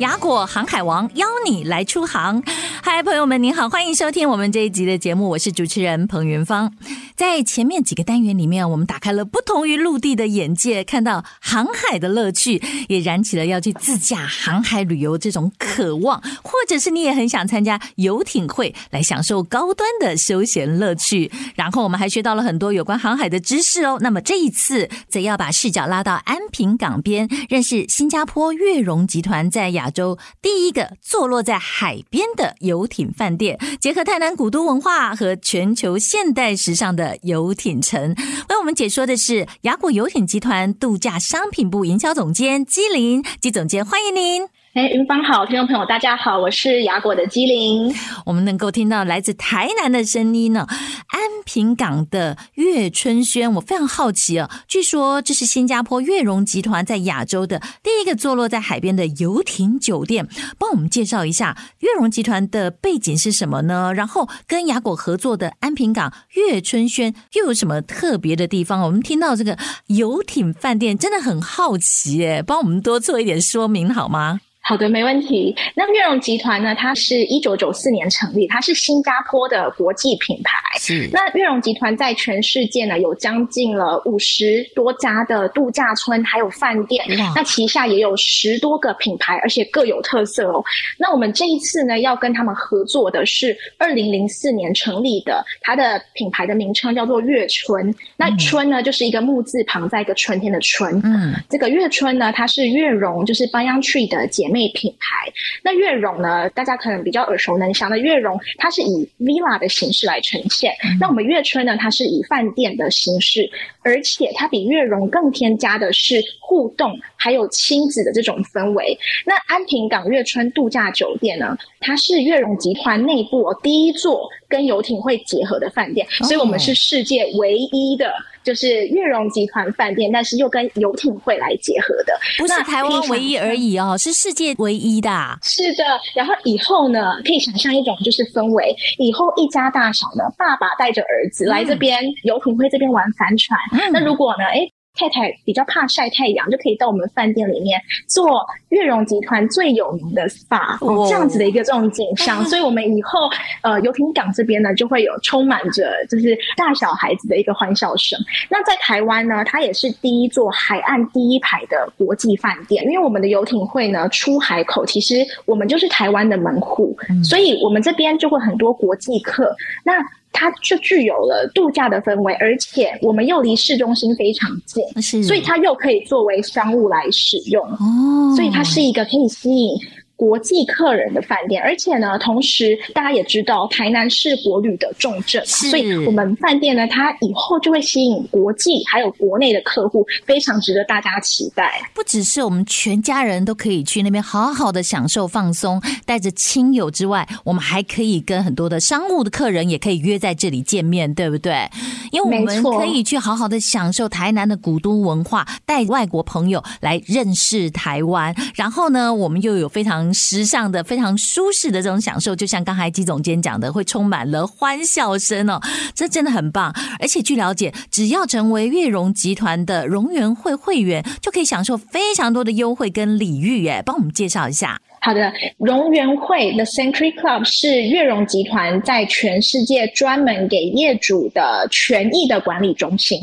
雅果航海王邀你来出航。嗨，朋友们，您好，欢迎收听我们这一集的节目，我是主持人彭云芳。在前面几个单元里面，我们打开了不同于陆地的眼界，看到航海的乐趣，也燃起了要去自驾航海旅游这种渴望，或者是你也很想参加游艇会，来享受高端的休闲乐趣。然后我们还学到了很多有关航海的知识哦。那么这一次，则要把视角拉到安平港边，认识新加坡悦榕集团在亚洲第一个坐落在海边的游艇饭店，结合泰南古都文化和全球现代时尚的。的游艇城，为我们解说的是雅谷游艇集团度假商品部营销总监姬林，姬总监，欢迎您。哎，云芳好，听众朋友大家好，我是雅果的姬玲。我们能够听到来自台南的声音呢，安平港的悦春轩，我非常好奇啊。据说这是新加坡悦榕集团在亚洲的第一个坐落在海边的游艇酒店，帮我们介绍一下悦榕集团的背景是什么呢？然后跟雅果合作的安平港悦春轩又有什么特别的地方？我们听到这个游艇饭店，真的很好奇哎，帮我们多做一点说明好吗？好的，没问题。那悦榕集团呢？它是一九九四年成立，它是新加坡的国际品牌。是。那悦榕集团在全世界呢，有将近了五十多家的度假村，还有饭店。那旗下也有十多个品牌，而且各有特色哦。那我们这一次呢，要跟他们合作的是二零零四年成立的，它的品牌的名称叫做悦春。那春呢，就是一个木字旁，在一个春天的春。嗯。这个悦春呢，它是悦榕，就是 Banyan Tree 的姐妹。品牌，那悦榕呢？大家可能比较耳熟能详的悦榕，它是以 villa 的形式来呈现。嗯、那我们悦春呢？它是以饭店的形式，而且它比悦榕更添加的是互动，还有亲子的这种氛围。那安平港悦春度假酒店呢？它是悦榕集团内部第一座跟游艇会结合的饭店，哦、所以我们是世界唯一的。就是悦榕集团饭店，但是又跟游艇会来结合的，不是台湾唯一而已哦，是世界唯一的。是的，然后以后呢，可以想象一种就是氛围，以后一家大小呢，爸爸带着儿子来这边游艇会这边玩帆船，嗯、那如果呢，诶太太比较怕晒太阳，就可以到我们饭店里面做悦榕集团最有名的 SPA，哦，这样子的一个这种景象。所以，我们以后呃游艇港这边呢，就会有充满着就是大小孩子的一个欢笑声。那在台湾呢，它也是第一座海岸第一排的国际饭店，因为我们的游艇会呢出海口，其实我们就是台湾的门户，嗯，所以我们这边就会很多国际客。那它就具有了度假的氛围，而且我们又离市中心非常近，所以它又可以作为商务来使用，哦，所以它是一个可以吸引。国际客人的饭店，而且呢，同时大家也知道，台南是国旅的重镇，所以我们饭店呢，它以后就会吸引国际还有国内的客户，非常值得大家期待。不只是我们全家人都可以去那边好好的享受放松，带着亲友之外，我们还可以跟很多的商务的客人也可以约在这里见面，对不对？因为我们可以去好好的享受台南的古都文化，带外国朋友来认识台湾，然后呢，我们又有非常。时尚的非常舒适的这种享受，就像刚才季总监讲的，会充满了欢笑声哦，这真的很棒。而且据了解，只要成为悦榕集团的榕园会会员，就可以享受非常多的优惠跟礼遇。哎，帮我们介绍一下。好的，融园会 The Century Club 是悦榕集团在全世界专门给业主的权益的管理中心。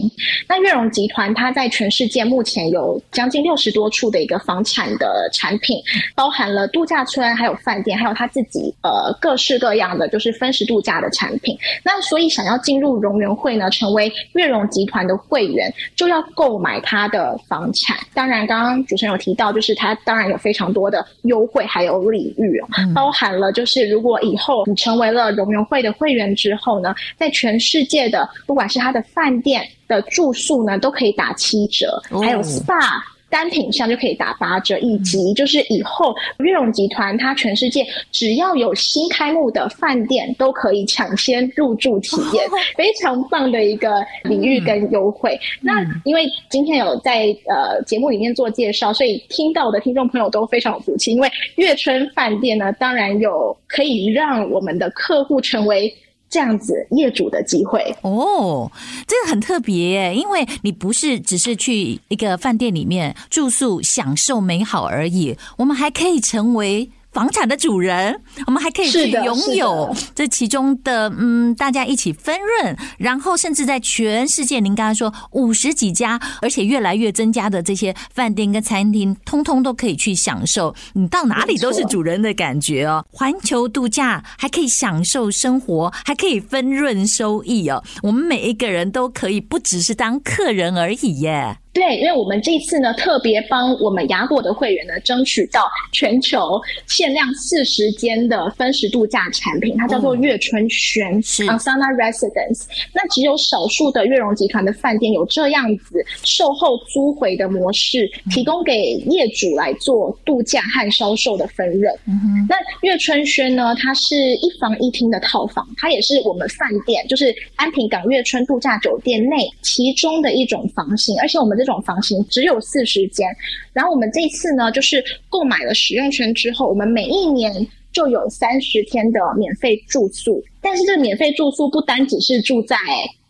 那悦榕集团它在全世界目前有将近六十多处的一个房产的产品，包含了度假村、还有饭店，还有它自己呃各式各样的就是分时度假的产品。那所以想要进入融园会呢，成为悦榕集团的会员，就要购买他的房产。当然，刚刚主持人有提到，就是他当然有非常多的优惠。还有礼遇，包含了就是如果以后你成为了融融会的会员之后呢，在全世界的不管是他的饭店的住宿呢，都可以打七折，还有 SPA。单品上就可以打八折，以及就是以后悦榕集团它全世界只要有新开幕的饭店都可以抢先入住体验，非常棒的一个礼遇跟优惠。那因为今天有在呃节目里面做介绍，所以听到的听众朋友都非常有福气，因为悦春饭店呢，当然有可以让我们的客户成为。这样子业主的机会哦，这个很特别耶，因为你不是只是去一个饭店里面住宿享受美好而已，我们还可以成为。房产的主人，我们还可以去拥有这其中的嗯，大家一起分润，然后甚至在全世界，您刚才说五十几家，而且越来越增加的这些饭店跟餐厅，通通都可以去享受，你到哪里都是主人的感觉哦。环球度假还可以享受生活，还可以分润收益哦。我们每一个人都可以不只是当客人而已耶。对，因为我们这次呢，特别帮我们雅果的会员呢，争取到全球限量四十间的分时度假产品，它叫做月春轩 Angsana Residence。那只有少数的悦榕集团的饭店有这样子售后租回的模式，提供给业主来做度假和销售的分润。嗯、哼那月春轩呢，它是一房一厅的套房，它也是我们饭店，就是安平港月春度假酒店内其中的一种房型，而且我们。这种房型只有四十间，然后我们这次呢，就是购买了使用权之后，我们每一年就有三十天的免费住宿。但是这免费住宿不单只是住在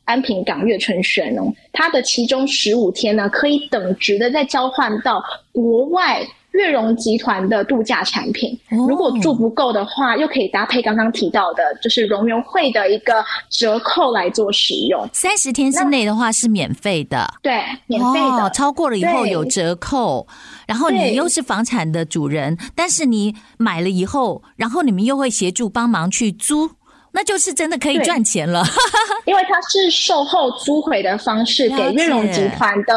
安平港悦春轩哦，它的其中十五天呢，可以等值的再交换到国外。悦榕集团的度假产品，如果住不够的话，又可以搭配刚刚提到的，就是荣员会的一个折扣来做使用。三十天之内的话是免费的，对，免费的。哦，超过了以后有折扣。然后你又是房产的主人，但是你买了以后，然后你们又会协助帮忙去租。那就是真的可以赚钱了，因为它是售后租回的方式，给悦榕集团的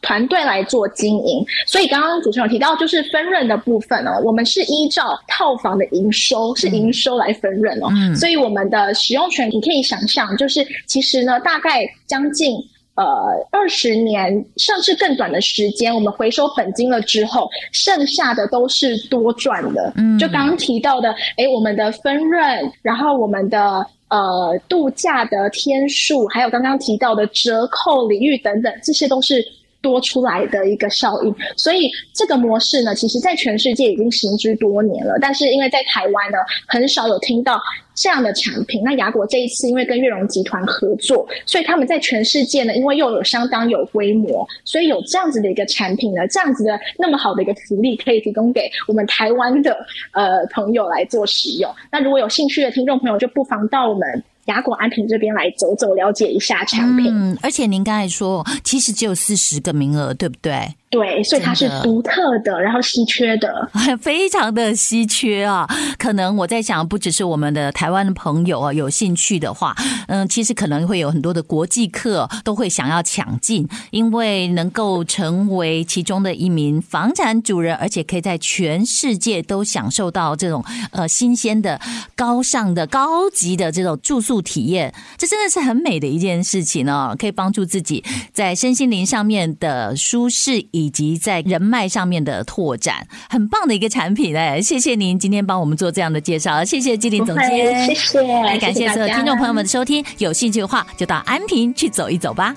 团队来做经营。所以刚刚主持人有提到，就是分润的部分哦，我们是依照套房的营收，是营收来分润哦。嗯，所以我们的使用权，你可以想象，就是其实呢，大概将近。呃，二十年甚至更短的时间，我们回收本金了之后，剩下的都是多赚的。嗯，就刚刚提到的，哎，我们的分润，然后我们的呃度假的天数，还有刚刚提到的折扣、领域等等，这些都是多出来的一个效应。所以这个模式呢，其实在全世界已经行之多年了，但是因为在台湾呢，很少有听到。这样的产品，那雅果这一次因为跟悦榕集团合作，所以他们在全世界呢，因为又有相当有规模，所以有这样子的一个产品呢，这样子的那么好的一个福利，可以提供给我们台湾的呃朋友来做使用。那如果有兴趣的听众朋友，就不妨到我们。雅果安平这边来走走，了解一下产品。嗯，而且您刚才说，其实只有四十个名额，对不对？对，所以它是独特的，然后稀缺的，非常的稀缺啊。可能我在想，不只是我们的台湾的朋友啊，有兴趣的话，嗯，其实可能会有很多的国际客都会想要抢进，因为能够成为其中的一名房产主人，而且可以在全世界都享受到这种呃新鲜的、高尚的、高级的这种住宿。体验，这真的是很美的一件事情哦，可以帮助自己在身心灵上面的舒适，以及在人脉上面的拓展，很棒的一个产品哎！谢谢您今天帮我们做这样的介绍，谢谢纪林总监，谢谢，来感谢所有听众朋友们的收听，有兴趣的话就到安平去走一走吧。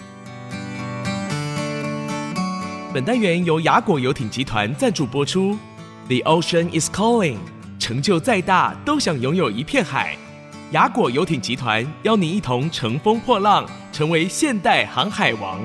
本单元由雅果游艇集团赞助播出，The Ocean is calling，成就再大都想拥有一片海。雅果游艇集团邀您一同乘风破浪，成为现代航海王。